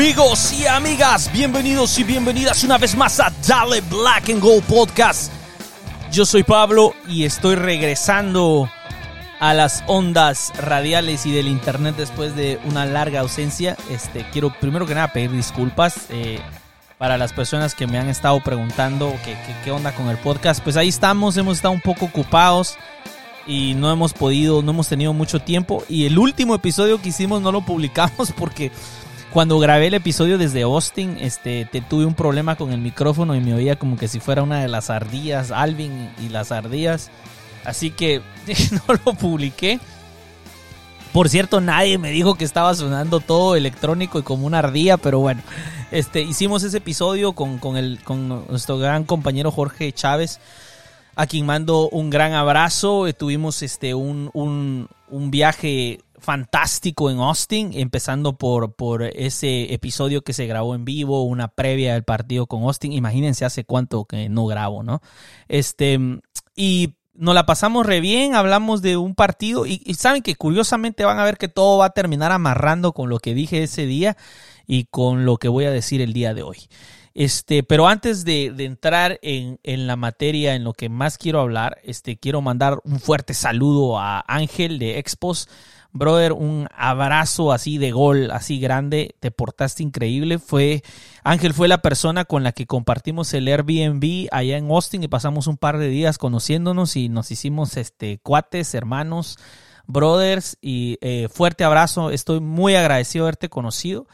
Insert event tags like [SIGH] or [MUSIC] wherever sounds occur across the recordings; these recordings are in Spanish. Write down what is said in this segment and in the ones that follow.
Amigos y amigas, bienvenidos y bienvenidas una vez más a Dale Black and Gold Podcast. Yo soy Pablo y estoy regresando a las ondas radiales y del internet después de una larga ausencia. Este, quiero primero que nada pedir disculpas eh, para las personas que me han estado preguntando qué, qué onda con el podcast. Pues ahí estamos, hemos estado un poco ocupados y no hemos podido, no hemos tenido mucho tiempo. Y el último episodio que hicimos no lo publicamos [LAUGHS] porque cuando grabé el episodio desde Austin, este, te, tuve un problema con el micrófono y me oía como que si fuera una de las ardillas, Alvin y las ardillas. Así que [LAUGHS] no lo publiqué. Por cierto, nadie me dijo que estaba sonando todo electrónico y como una ardilla, pero bueno, este, hicimos ese episodio con, con, el, con nuestro gran compañero Jorge Chávez a quien mando un gran abrazo. Eh, tuvimos este, un, un, un, viaje fantástico en Austin, empezando por, por ese episodio que se grabó en vivo, una previa del partido con Austin. Imagínense hace cuánto que no grabo, ¿no? Este, y nos la pasamos re bien, hablamos de un partido y, saben que curiosamente van a ver que todo va a terminar amarrando con lo que dije ese día y con lo que voy a decir el día de hoy. Este, pero antes de, entrar en, la materia, en lo que más quiero hablar, este, quiero mandar un fuerte saludo a Ángel de Expos. Brother, un abrazo así de gol, así grande, te portaste increíble. Fue, Ángel fue la persona con la que compartimos el Airbnb allá en Austin y pasamos un par de días conociéndonos y nos hicimos este, cuates, hermanos, brothers y eh, fuerte abrazo. Estoy muy agradecido de haberte conocido.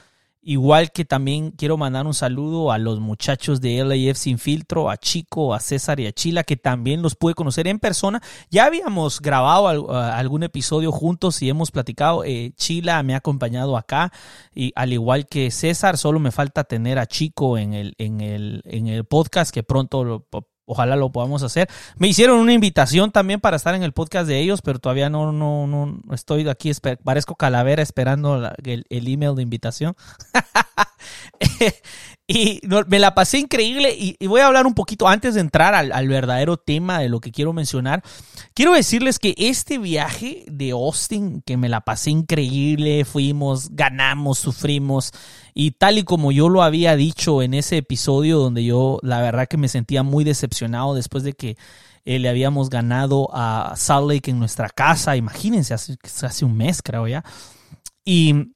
Igual que también quiero mandar un saludo a los muchachos de LAF Sin Filtro, a Chico, a César y a Chila, que también los pude conocer en persona. Ya habíamos grabado algún episodio juntos y hemos platicado. Eh, Chila me ha acompañado acá, y al igual que César, solo me falta tener a Chico en el, en el, en el podcast, que pronto lo, Ojalá lo podamos hacer. Me hicieron una invitación también para estar en el podcast de ellos, pero todavía no, no, no estoy aquí, parezco calavera esperando el, el email de invitación. [LAUGHS] y me la pasé increíble y, voy a hablar un poquito antes de entrar al, verdadero tema de lo que quiero mencionar. Quiero decirles que este viaje de Austin, que me la pasé increíble, fuimos, ganamos, sufrimos y tal y como yo lo había dicho en ese episodio donde yo la verdad que me sentía muy decepcionado después de que eh, le habíamos ganado a Salt Lake en nuestra casa, imagínense, hace, hace un mes creo ya. Y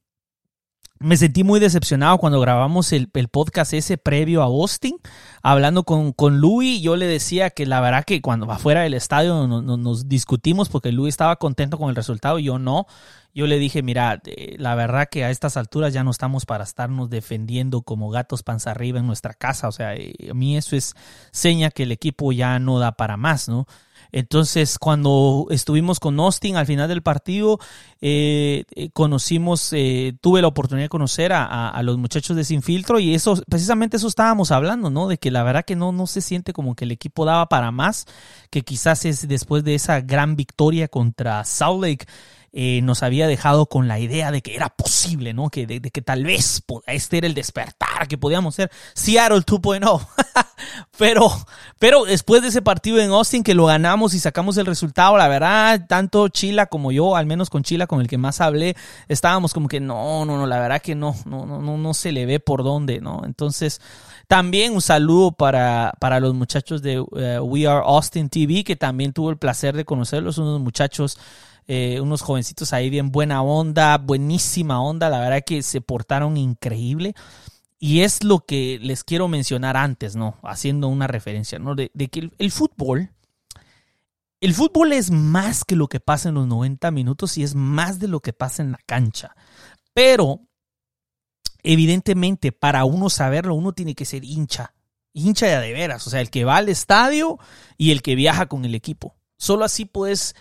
me sentí muy decepcionado cuando grabamos el, podcast ese previo a Austin, hablando con, con Louis. Yo le decía que la verdad que cuando va fuera del estadio nos discutimos porque Louis estaba contento con el resultado y yo no. Yo le dije, mira, eh, la verdad que a estas alturas ya no estamos para estarnos defendiendo como gatos panza arriba en nuestra casa. O sea, eh, a mí eso es seña que el equipo ya no da para más, ¿no? Entonces, cuando estuvimos con Austin al final del partido, eh, eh, conocimos, eh, tuve la oportunidad de conocer a, los muchachos de Sin Filtro y eso, precisamente eso estábamos hablando, ¿no? De que la verdad que no, no se siente como que el equipo daba para más, que quizás es después de esa gran victoria contra Salt Lake eh, nos había dejado con la idea de que era posible, ¿no? Que, de, que tal vez este era el despertar, que podíamos ser Seattle 2.0. [LAUGHS] pero, pero después de ese partido en Austin que lo ganamos y sacamos el resultado, la verdad, tanto Chila como yo, al menos con Chila, con el que más hablé, estábamos como que no, no, no, la verdad que no, no, no, no, no se le ve por dónde, ¿no? Entonces, también un saludo para, para los muchachos de eh, We Are Austin TV, que también tuvo el placer de conocerlos, unos muchachos eh, unos jovencitos ahí bien buena onda, buenísima onda, la verdad que se portaron increíble. Y es lo que les quiero mencionar antes, ¿no? Haciendo una referencia, ¿no? De, que el, fútbol, el fútbol es más que lo que pasa en los 90 minutos y es más de lo que pasa en la cancha. Pero, evidentemente, para uno saberlo, uno tiene que ser hincha. Hincha de, de veras, o sea, el que va al estadio y el que viaja con el equipo. Solo así puedes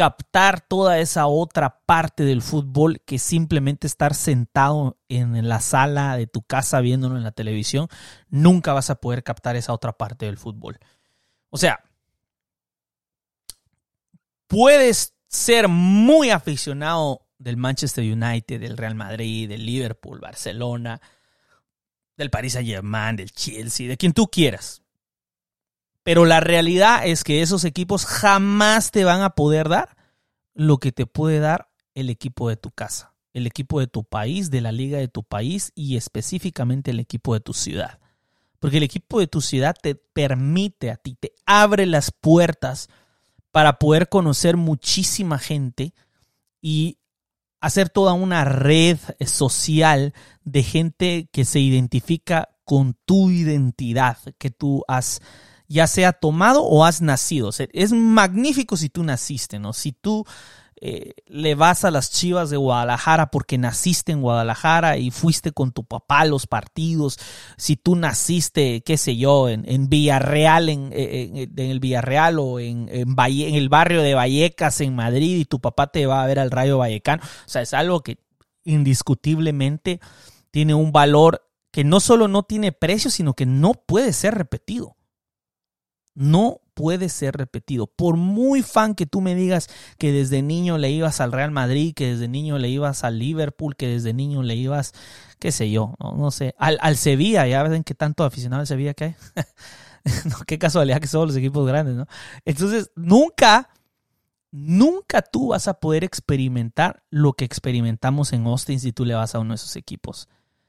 captar toda esa otra parte del fútbol que simplemente estar sentado en la sala de tu casa viéndolo en la televisión, nunca vas a poder captar esa otra parte del fútbol. O sea, puedes ser muy aficionado del Manchester United, del Real Madrid, del Liverpool, Barcelona, del Paris Saint-Germain, del Chelsea, de quien tú quieras. Pero la realidad es que esos equipos jamás te van a poder dar lo que te puede dar el equipo de tu casa. el equipo de tu país, de la liga de tu país y específicamente el equipo de tu ciudad. Porque el equipo de tu ciudad te permite a ti, te abre las puertas para poder conocer muchísima gente y hacer toda una red social de gente que se identifica con tu identidad que tú has ya sea tomado o has nacido. es magnífico si tú naciste, ¿no? Si tú eh, le vas a las Chivas de Guadalajara porque naciste en Guadalajara y fuiste con tu papá a los partidos, si tú naciste, qué sé yo, en, en Villarreal, en, en, el Villarreal o en el barrio de Vallecas, en Madrid, y tu papá te va a ver al Rayo Vallecano, o sea, es algo que indiscutiblemente tiene un valor que no solo no tiene precio, sino que no puede ser repetido. No puede ser repetido. Por muy fan que tú me digas que desde niño le ibas al Real Madrid, que desde niño le ibas al Liverpool, que desde niño le ibas, qué sé yo, no, sé, al, al, Sevilla, ya ven que tanto aficionado al Sevilla que hay. [LAUGHS] qué casualidad que son los equipos grandes, ¿no? Entonces, nunca, nunca tú vas a poder experimentar lo que experimentamos en Austin si tú le vas a uno de esos equipos.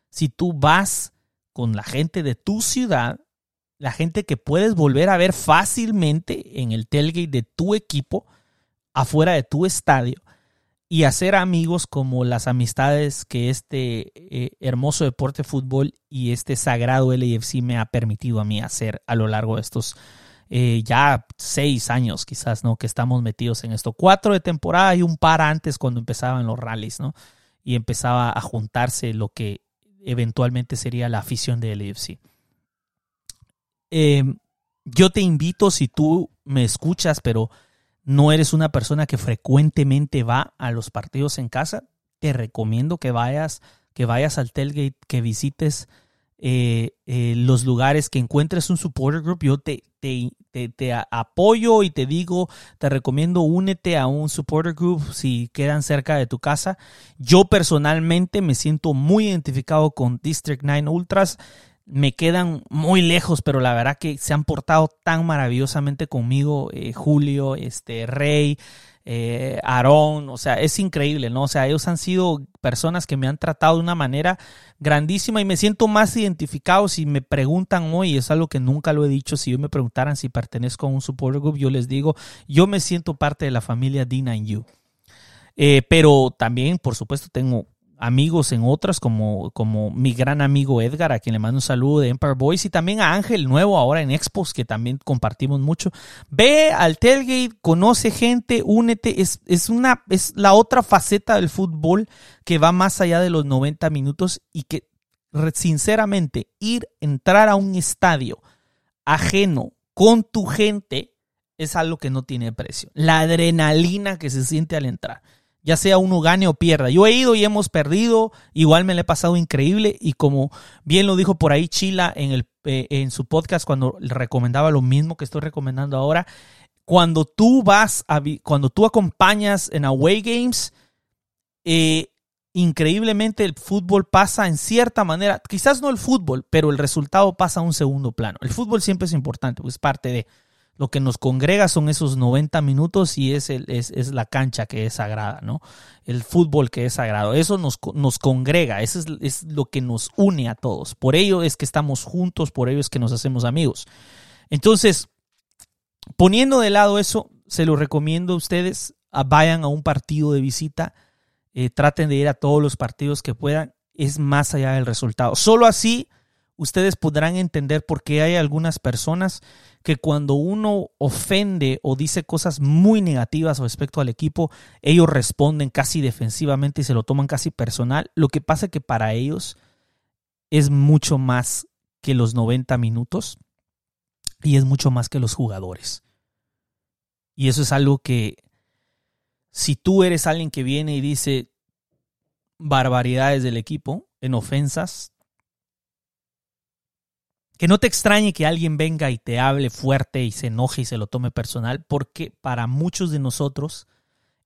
Si tú vas con la gente de tu ciudad la gente que puedes volver a ver fácilmente en el tailgate de tu equipo, afuera de tu estadio, y hacer amigos como las amistades que este eh, hermoso deporte fútbol y este sagrado LAFC me ha permitido a mí hacer a lo largo de estos eh, ya seis años quizás, ¿no? Que estamos metidos en esto. Cuatro de temporada y un par antes cuando empezaban los rallies, ¿no? Y empezaba a juntarse lo que eventualmente sería la afición de LAFC. Em, yo te invito, si tú me escuchas, pero no eres una persona que frecuentemente va a los partidos en casa, te recomiendo que vayas, que vayas al tailgate, que visites eh, eh, los lugares, que encuentres un supporter group. Yo te, te, te, apoyo y te digo, te recomiendo únete a un supporter group si quedan cerca de tu casa. Yo personalmente me siento muy identificado con District 9 Ultras me quedan muy lejos, pero la verdad que se han portado tan maravillosamente conmigo, eh, Julio, este Rey, eh, Aarón, o sea, es increíble, ¿no? O sea, ellos han sido personas que me han tratado de una manera grandísima y me siento más identificado si me preguntan hoy, es algo que nunca lo he dicho, si yo me preguntaran si pertenezco a un support group, yo les digo, yo me siento parte de la familia D9U. Eh, pero también, por supuesto, tengo amigos en otras, como, como mi gran amigo Edgar, a quien le mando un saludo de Empire Boys, y también a Ángel Nuevo ahora en Expos, que también compartimos mucho. Ve al tailgate, conoce gente, únete, es, es, una, es la otra faceta del fútbol que va más allá de los 90 minutos y que sinceramente ir, entrar a un estadio ajeno con tu gente es algo que no tiene precio. La adrenalina que se siente al entrar ya sea uno gane o pierda. Yo he ido y hemos perdido, igual me le he pasado increíble y como bien lo dijo por ahí Chila en, el, eh, en su podcast cuando recomendaba lo mismo que estoy recomendando ahora, cuando tú vas, a, cuando tú acompañas en away games, eh, increíblemente el fútbol pasa en cierta manera, quizás no el fútbol, pero el resultado pasa a un segundo plano. El fútbol siempre es importante, es parte de lo que nos congrega son esos 90 minutos y es, el, es, es, la cancha que es sagrada, ¿no? El fútbol que es sagrado. Eso nos, nos congrega, eso es, lo que nos une a todos. Por ello es que estamos juntos, por ello es que nos hacemos amigos. Entonces, poniendo de lado eso, se lo recomiendo a ustedes, vayan a un partido de visita, eh, traten de ir a todos los partidos que puedan, es más allá del resultado. Solo así ustedes podrán entender por qué hay algunas personas que cuando uno ofende o dice cosas muy negativas respecto al equipo, ellos responden casi defensivamente y se lo toman casi personal. Lo que pasa es que para ellos es mucho más que los 90 minutos y es mucho más que los jugadores. Y eso es algo que si tú eres alguien que viene y dice barbaridades del equipo en ofensas, que no te extrañe que alguien venga y te hable fuerte y se enoje y se lo tome personal, porque para muchos de nosotros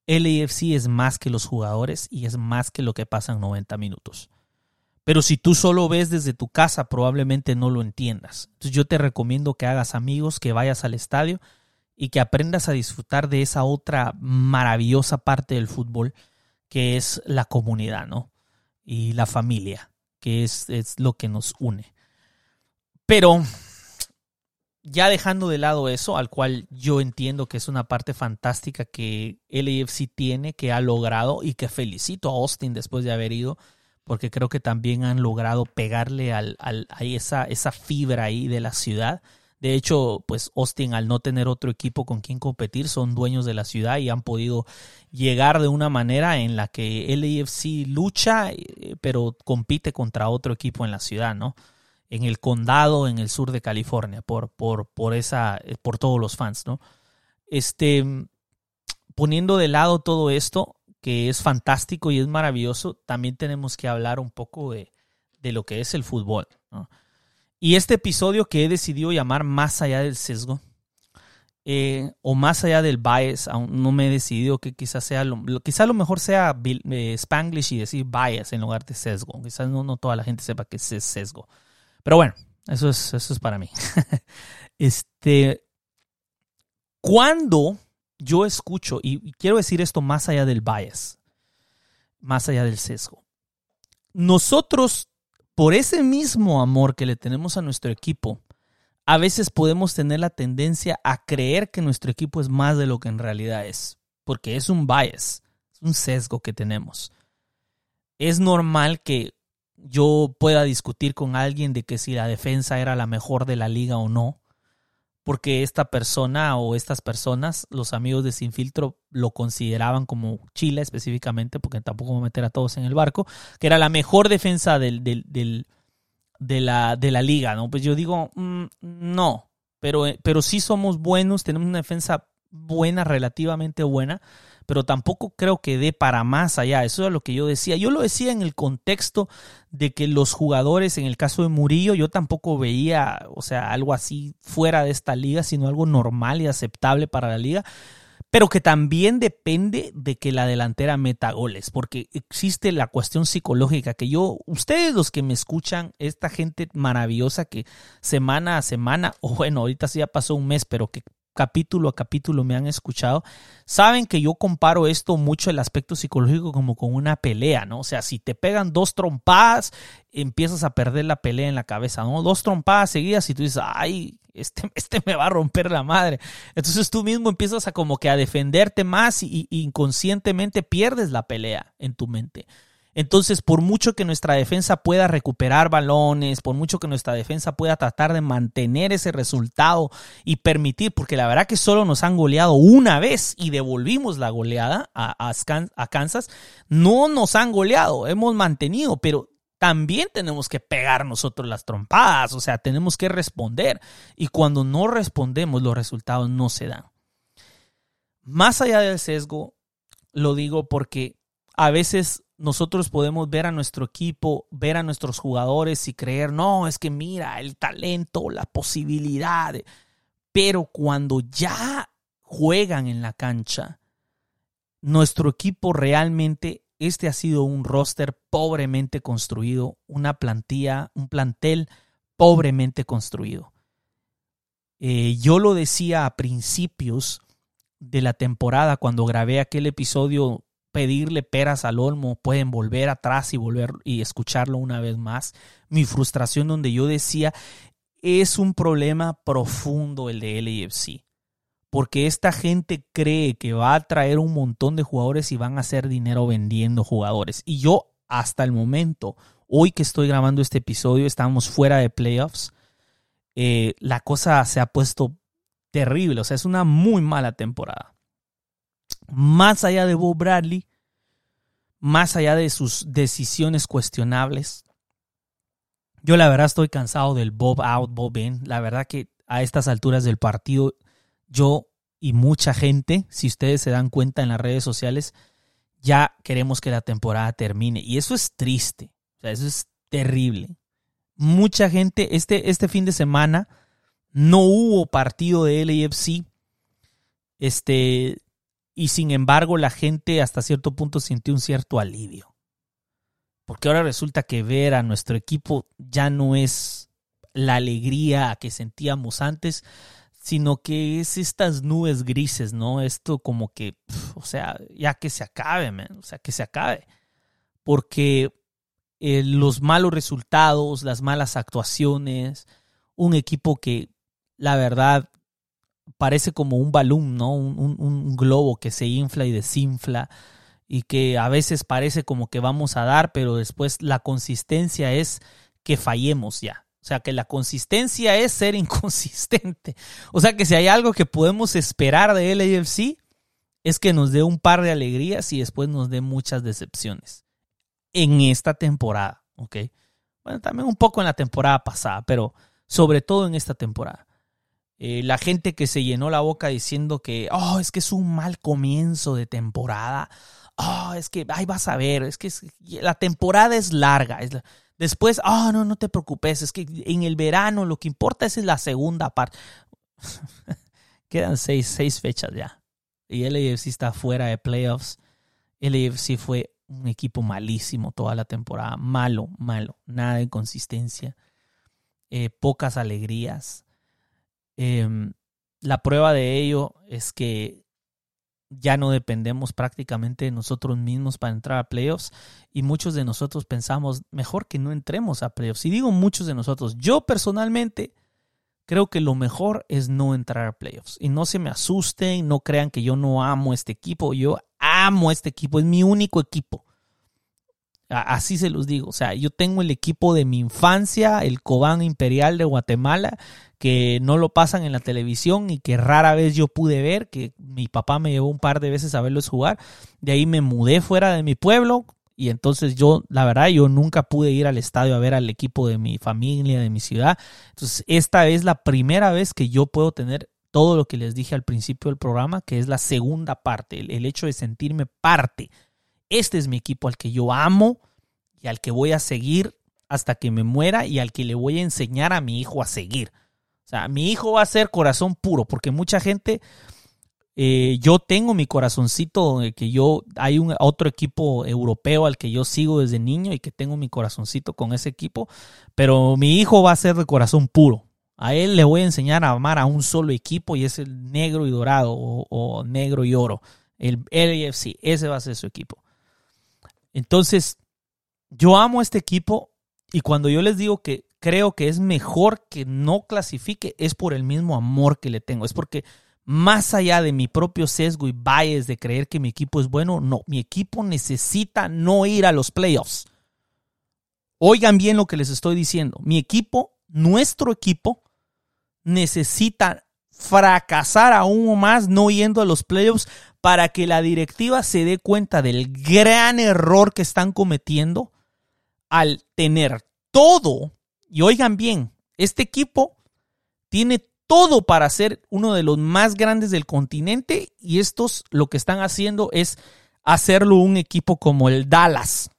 el AFC es más que los jugadores y es más que lo que pasa en 90 minutos. Pero si tú solo ves desde tu casa, probablemente no lo entiendas. Entonces yo te recomiendo que hagas amigos, que vayas al estadio y que aprendas a disfrutar de esa otra maravillosa parte del fútbol que es la comunidad, ¿no? Y la familia, que es, es lo que nos une. Pero ya dejando de lado eso, al cual yo entiendo que es una parte fantástica que LAFC tiene, que ha logrado y que felicito a Austin después de haber ido, porque creo que también han logrado pegarle al, al, a esa, fibra ahí de la ciudad. De hecho, pues Austin al no tener otro equipo con quien competir, son dueños de la ciudad y han podido llegar de una manera en la que LAFC lucha, eh, pero compite contra otro equipo en la ciudad, ¿no? En el condado en el sur de California por, por, por, esa, por todos los fans, ¿no? Este, poniendo de lado todo esto, que es fantástico y es maravilloso, también tenemos que hablar un poco de, de lo que es el fútbol. ¿no? Y este episodio que he decidido llamar Más allá del sesgo, eh, o más allá del bias, aún no me he decidido que quizás sea lo, quizás lo mejor sea eh, Spanglish y decir bias en lugar de sesgo. Quizás no, no toda la gente sepa que es sesgo. Pero bueno, eso es, eso es para mí. [LAUGHS] este, cuando yo escucho, y quiero decir esto más allá del bias, más allá del sesgo, nosotros, por ese mismo amor que le tenemos a nuestro equipo, a veces podemos tener la tendencia a creer que nuestro equipo es más de lo que en realidad es, porque es un bias, es un sesgo que tenemos. Es normal que yo pueda discutir con alguien de que si la defensa era la mejor de la liga o no, porque esta persona o estas personas, los amigos de Sin Filtro, lo consideraban como Chile específicamente, porque tampoco voy a meter a todos en el barco, que era la mejor defensa del, del, de, la, de la liga, ¿no? Pues yo digo, mm, no, pero, pero sí somos buenos, tenemos una defensa buena, relativamente buena, pero tampoco creo que dé para más allá. Eso es lo que yo decía. Yo lo decía en el contexto de que los jugadores, en el caso de Murillo, yo tampoco veía, o sea, algo así fuera de esta liga, sino algo normal y aceptable para la liga pero que también depende de que la delantera meta goles, porque existe la cuestión psicológica que yo, ustedes los que me escuchan, esta gente maravillosa que semana a semana, o bueno, ahorita sí ya pasó un mes, pero que capítulo a capítulo me han escuchado, saben que yo comparo esto mucho el aspecto psicológico como con una pelea, ¿no? O sea, si te pegan dos trompadas, empiezas a perder la pelea en la cabeza, ¿no? Dos trompadas seguidas y tú dices, ay, este, [LAUGHS] este me va a romper la madre. Entonces tú mismo empiezas a como que a defenderte más y, y inconscientemente pierdes la pelea en tu mente. Entonces, por mucho que nuestra defensa pueda recuperar balones, por mucho que nuestra defensa pueda tratar de mantener ese resultado y permitir, porque la verdad que solo nos han goleado una vez y devolvimos la goleada a, a Kansas, no nos han goleado, hemos mantenido, pero también tenemos que pegar nosotros las trompadas, o sea, tenemos que responder. Y cuando no respondemos, los resultados no se dan. Más allá del sesgo, lo digo porque a veces nosotros podemos ver a nuestro equipo, ver a nuestros jugadores y creer, no, es que mira, el talento, la posibilidad. Pero cuando ya juegan en la cancha, nuestro equipo realmente, este ha sido un roster pobremente construido, una plantilla, un plantel pobremente construido. Eh, yo lo decía a principios de la temporada cuando grabé aquel episodio pedirle peras al olmo, pueden volver atrás y volver y escucharlo una vez más. Mi frustración donde yo decía, es un problema profundo el de LAFC. Porque esta gente cree que va a traer un montón de jugadores y van a hacer dinero vendiendo jugadores. Y yo hasta el momento, hoy que estoy grabando este episodio, estamos fuera de playoffs. Eh, la cosa se ha puesto terrible. O sea, es una muy mala temporada más allá de Bob Bradley, más allá de sus decisiones cuestionables. Yo la verdad estoy cansado del Bob out, Bob in. La verdad que a estas alturas del partido, yo y mucha gente, si ustedes se dan cuenta en las redes sociales, ya queremos que la temporada termine. Y eso es triste. O sea, eso es terrible. Mucha gente, este, este fin de semana no hubo partido de LAFC. Este, y sin embargo la gente hasta cierto punto sintió un cierto alivio. Porque ahora resulta que ver a nuestro equipo ya no es la alegría que sentíamos antes, sino que es estas nubes grises, ¿no? Esto como que, o sea, ya que se acabe, man, o sea, que se acabe. Porque eh, los malos resultados, las malas actuaciones, un equipo que la verdad parece como un balón, ¿no? Un, un, globo que se infla y desinfla y que a veces parece como que vamos a dar, pero después la consistencia es que fallemos ya. O sea, que la consistencia es ser [LAUGHS] inconsistente. O sea, que si hay algo que podemos esperar de LAFC es que nos dé un par de alegrías y después nos dé muchas decepciones. En esta temporada, ¿ok? Bueno, también un poco en la temporada pasada, pero sobre todo en esta temporada. Eh, la gente que se llenó la boca diciendo que, oh, es que es un mal comienzo de temporada. Oh, es que, ay, vas a ver, es que la temporada es larga. después, oh, no, no te preocupes, es que en el verano lo que importa es la segunda parte. [LAUGHS] Quedan seis, seis fechas ya. Y el AFC está fuera de playoffs. El AFC fue un equipo malísimo toda la temporada. Malo, malo. Nada de consistencia. Eh, pocas alegrías. Em, la prueba de ello es que ya no dependemos prácticamente de nosotros mismos para entrar a playoffs y muchos de nosotros pensamos mejor que no entremos a playoffs. Y digo muchos de nosotros, yo personalmente creo que lo mejor es no entrar a playoffs. Y no se me asusten, no crean que yo no amo este equipo, yo amo este equipo, es mi único equipo. Así se los digo. O sea, yo tengo el equipo de mi infancia, el Cobán Imperial de Guatemala, que no lo pasan en la televisión y que rara vez yo pude ver, que mi papá me llevó un par de veces a verlos jugar. De ahí me mudé fuera de mi pueblo y entonces yo, la verdad, yo nunca pude ir al estadio a ver al equipo de mi familia, de mi ciudad. Entonces, esta es la primera vez que yo puedo tener todo lo que les dije al principio del programa, que es la segunda parte, el hecho de sentirme parte este es mi equipo al que yo amo y al que voy a seguir hasta que me muera y al que le voy a enseñar a mi hijo a seguir. O sea, mi hijo va a ser corazón puro, porque mucha gente, eh, yo tengo mi corazoncito, que yo, hay un otro equipo europeo al que yo sigo desde niño y que tengo mi corazoncito con ese equipo, pero mi hijo va a ser de corazón puro. A él le voy a enseñar a amar a un solo equipo y es el negro y dorado o, negro y oro. El LAFC, ese va a ser su equipo. Entonces, yo amo este equipo y cuando yo les digo que creo que es mejor que no clasifique, es por el mismo amor que le tengo. Es porque más allá de mi propio sesgo y bias de creer que mi equipo es bueno, no, mi equipo necesita no ir a los playoffs. Oigan bien lo que les estoy diciendo. Mi equipo, nuestro equipo, necesita fracasar aún más no yendo a los playoffs para que la directiva se dé cuenta del gran error que están cometiendo al tener todo, y oigan bien, este equipo tiene todo para ser uno de los más grandes del continente y estos lo que están haciendo es hacerlo un equipo como el Dallas.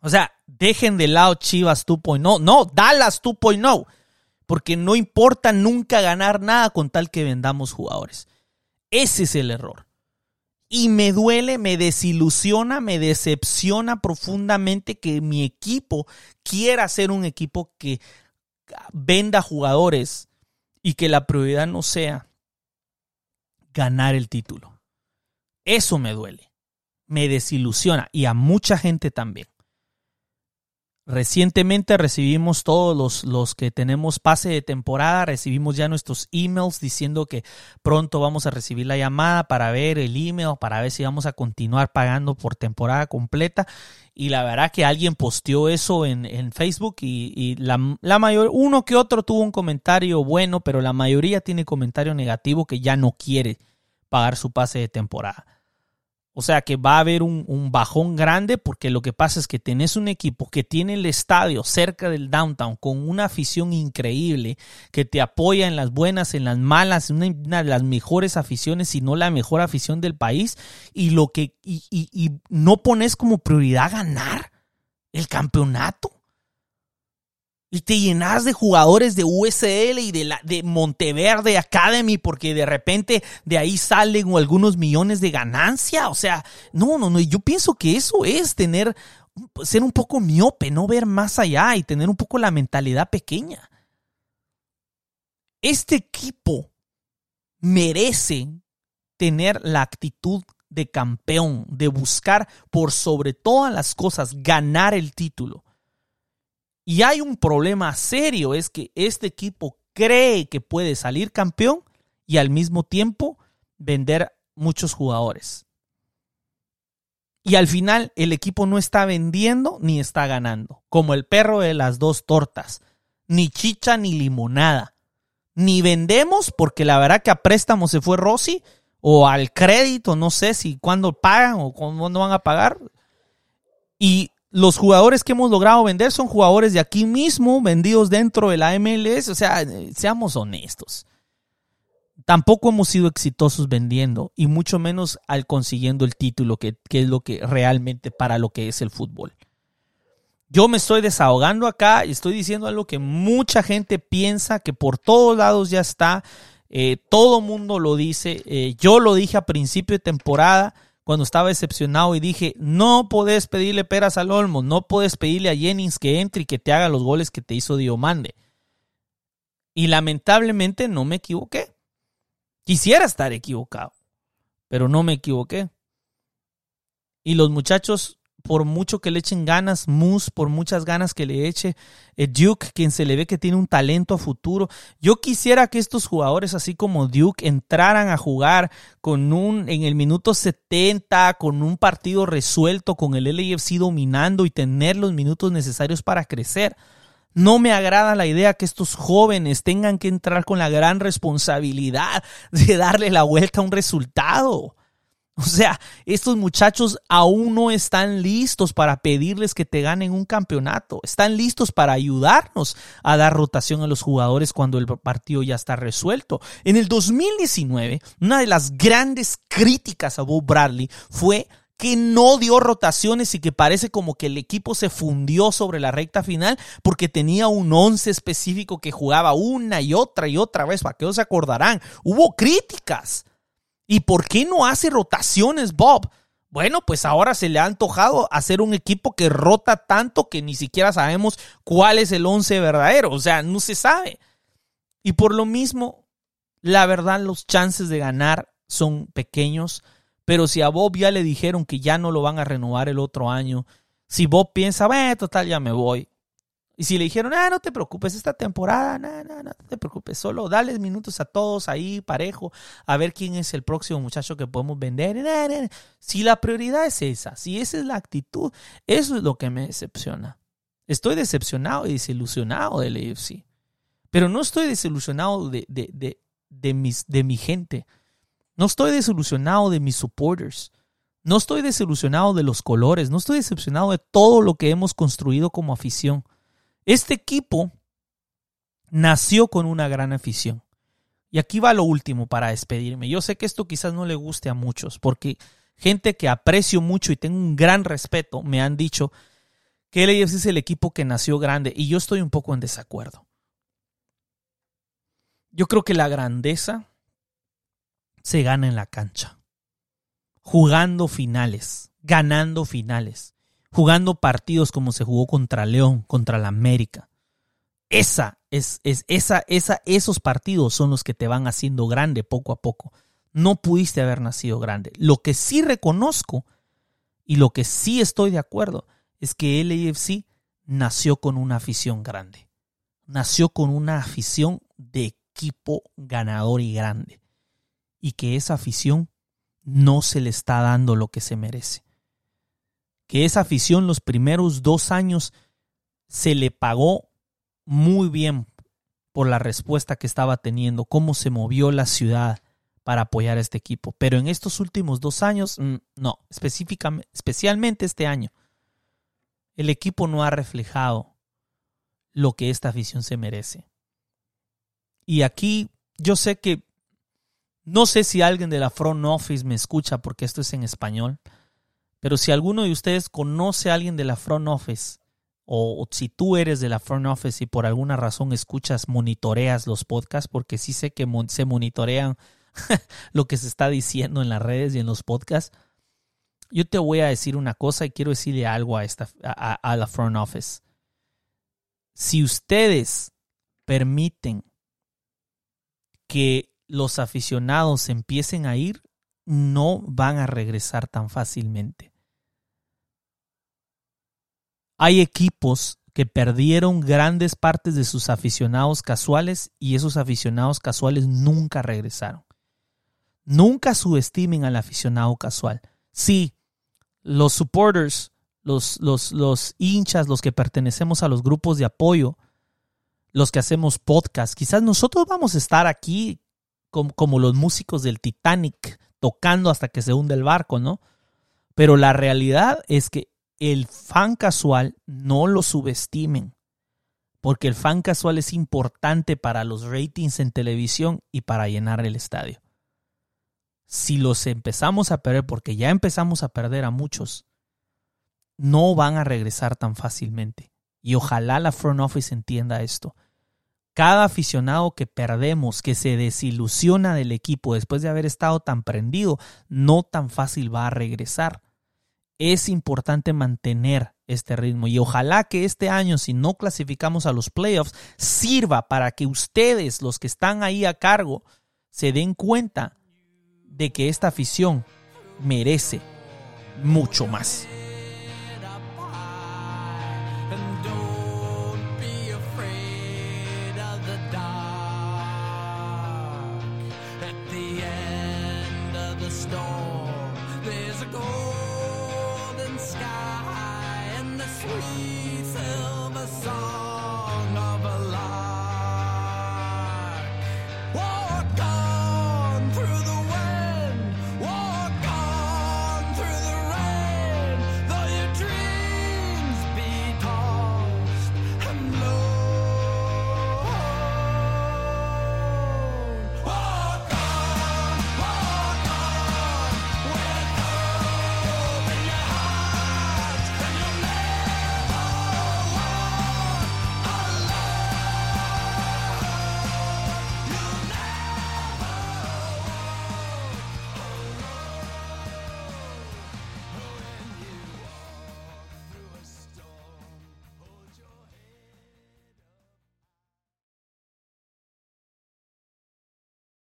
O sea, dejen de lado Chivas 2.0. No, Dallas 2.0. Porque no importa nunca ganar nada con tal que vendamos jugadores. Ese es el error. Y me duele, me desilusiona, me decepciona profundamente que mi equipo quiera ser un equipo que venda jugadores y que la prioridad no sea ganar el título. Eso me duele, me desilusiona y a mucha gente también. Recientemente recibimos todos los, los, que tenemos pase de temporada, recibimos ya nuestros emails diciendo que pronto vamos a recibir la llamada para ver el email, para ver si vamos a continuar pagando por temporada completa. Y la verdad que alguien posteó eso en, en Facebook y, y la, la mayor, uno que otro tuvo un comentario bueno, pero la mayoría tiene comentario negativo que ya no quiere pagar su pase de temporada. O sea que va a haber un, bajón grande porque lo que pasa es que tenés un equipo que tiene el estadio cerca del downtown con una afición increíble que te apoya en las buenas, en las malas, una, de las mejores aficiones, si no la mejor afición del país y lo que y, y no pones como prioridad ganar el campeonato y te llenas de jugadores de USL y de, la, de Monteverde Academy porque de repente de ahí salen algunos millones de ganancia. O sea, no, no, no. Yo pienso que eso es tener, ser un poco miope, no ver más allá y tener un poco la mentalidad pequeña. Este equipo merece tener la actitud de campeón, de buscar por sobre todas las cosas ganar el título. Y hay un problema serio, es que este equipo cree que puede salir campeón y al mismo tiempo vender muchos jugadores. Y al final el equipo no está vendiendo ni está ganando, como el perro de las dos tortas, ni chicha ni limonada. Ni vendemos porque la verdad que a préstamo se fue Rossi o al crédito, no sé si cuándo pagan o cuándo van a pagar. Y los jugadores que hemos logrado vender son jugadores de aquí mismo, vendidos dentro de la MLS. O sea, seamos honestos. Tampoco hemos sido exitosos vendiendo y mucho menos al consiguiendo el título, que, que es lo que realmente para lo que es el fútbol. Yo me estoy desahogando acá y estoy diciendo algo que mucha gente piensa que por todos lados ya está. Eh, todo mundo lo dice. Eh, yo lo dije a principio de temporada cuando estaba decepcionado y dije, no podés pedirle peras al Olmo, no puedes pedirle a Jennings que entre y que te haga los goles que te hizo Diomande. Y lamentablemente no me equivoqué. Quisiera estar equivocado, pero no me equivoqué. Y los muchachos por mucho que le echen ganas, Moose, por muchas ganas que le eche, eh, Duke, quien se le ve que tiene un talento a futuro. Yo quisiera que estos jugadores, así como Duke, entraran a jugar con un, en el minuto 70, con un partido resuelto, con el LAFC dominando y tener los minutos necesarios para crecer. No me agrada la idea que estos jóvenes tengan que entrar con la gran responsabilidad de darle la vuelta a un resultado. [LAUGHS] O sea, estos muchachos aún no están listos para pedirles que te ganen un campeonato. Están listos para ayudarnos a dar rotación a los jugadores cuando el partido ya está resuelto. En el 2019, una de las grandes críticas a Bob Bradley fue que no dio rotaciones y que parece como que el equipo se fundió sobre la recta final porque tenía un once específico que jugaba una y otra y otra vez, para que no se acordarán. Hubo críticas. ¿Y por qué no hace rotaciones, Bob? Bueno, pues ahora se le ha antojado hacer un equipo que rota tanto que ni siquiera sabemos cuál es el once verdadero. O sea, no se sabe. Y por lo mismo, la verdad, los chances de ganar son pequeños. Pero si a Bob ya le dijeron que ya no lo van a renovar el otro año, si Bob piensa, bueno, total, ya me voy, y si le dijeron, ah, no te preocupes, esta temporada, no, no, no te preocupes, solo dale minutos a todos ahí, parejo, a ver quién es el próximo muchacho que podemos vender. Si la prioridad es esa, si esa es la actitud, eso es lo que me decepciona. Estoy decepcionado y desilusionado del AFC. Pero no estoy desilusionado de, de, de, de, mis, de mi gente. No estoy desilusionado de mis supporters. No estoy desilusionado de los colores. No estoy decepcionado de todo lo que hemos construido como afición. Este equipo nació con una gran afición. Y aquí va lo último para despedirme. Yo sé que esto quizás no le guste a muchos, porque gente que aprecio mucho y tengo un gran respeto me han dicho que el AFC es el equipo que nació grande y yo estoy un poco en desacuerdo. Yo creo que la grandeza se gana en la cancha, jugando finales, ganando finales jugando partidos como se jugó contra León, contra la América. Esa es, es esa, esa, esos partidos son los que te van haciendo grande poco a poco. No pudiste haber nacido grande. Lo que sí reconozco y lo que sí estoy de acuerdo es que el AFC nació con una afición grande. Nació con una afición de equipo ganador y grande. Y que esa afición no se le está dando lo que se merece que esa afición los primeros dos años se le pagó muy bien por la respuesta que estaba teniendo, cómo se movió la ciudad para apoyar a este equipo. Pero en estos últimos dos años, mm, no, específicamente, especialmente este año, el equipo no ha reflejado lo que esta afición se merece. Y aquí yo sé que, no sé si alguien de la front office me escucha porque esto es en español, pero si alguno de ustedes conoce a alguien de la front office, o, si tú eres de la front office y por alguna razón escuchas, monitoreas los podcasts, porque sí sé que se monitorean [LAUGHS] lo que se está diciendo en las redes y en los podcasts, yo te voy a decir una cosa y quiero decirle algo a, esta, a la front office. Si ustedes permiten que los aficionados empiecen a ir, no van a regresar tan fácilmente. Hay equipos que perdieron grandes partes de sus aficionados casuales y esos aficionados casuales nunca regresaron. Nunca subestimen al aficionado casual. Sí, los supporters, los, los, los hinchas, los que pertenecemos a los grupos de apoyo, los que hacemos podcast, quizás nosotros vamos a estar aquí como, como los músicos del Titanic tocando hasta que se hunde el barco, ¿no? Pero la realidad es que el fan casual no lo subestimen, porque el fan casual es importante para los ratings en televisión y para llenar el estadio. Si los empezamos a perder, porque ya empezamos a perder a muchos, no van a regresar tan fácilmente. Y ojalá la front office entienda esto. Cada aficionado que perdemos, que se desilusiona del equipo después de haber estado tan prendido, no tan fácil va a regresar es importante mantener este ritmo y ojalá que este año, si no clasificamos a los playoffs, sirva para que ustedes, los que están ahí a cargo, se den cuenta de que esta afición merece mucho más. Silver song of a life.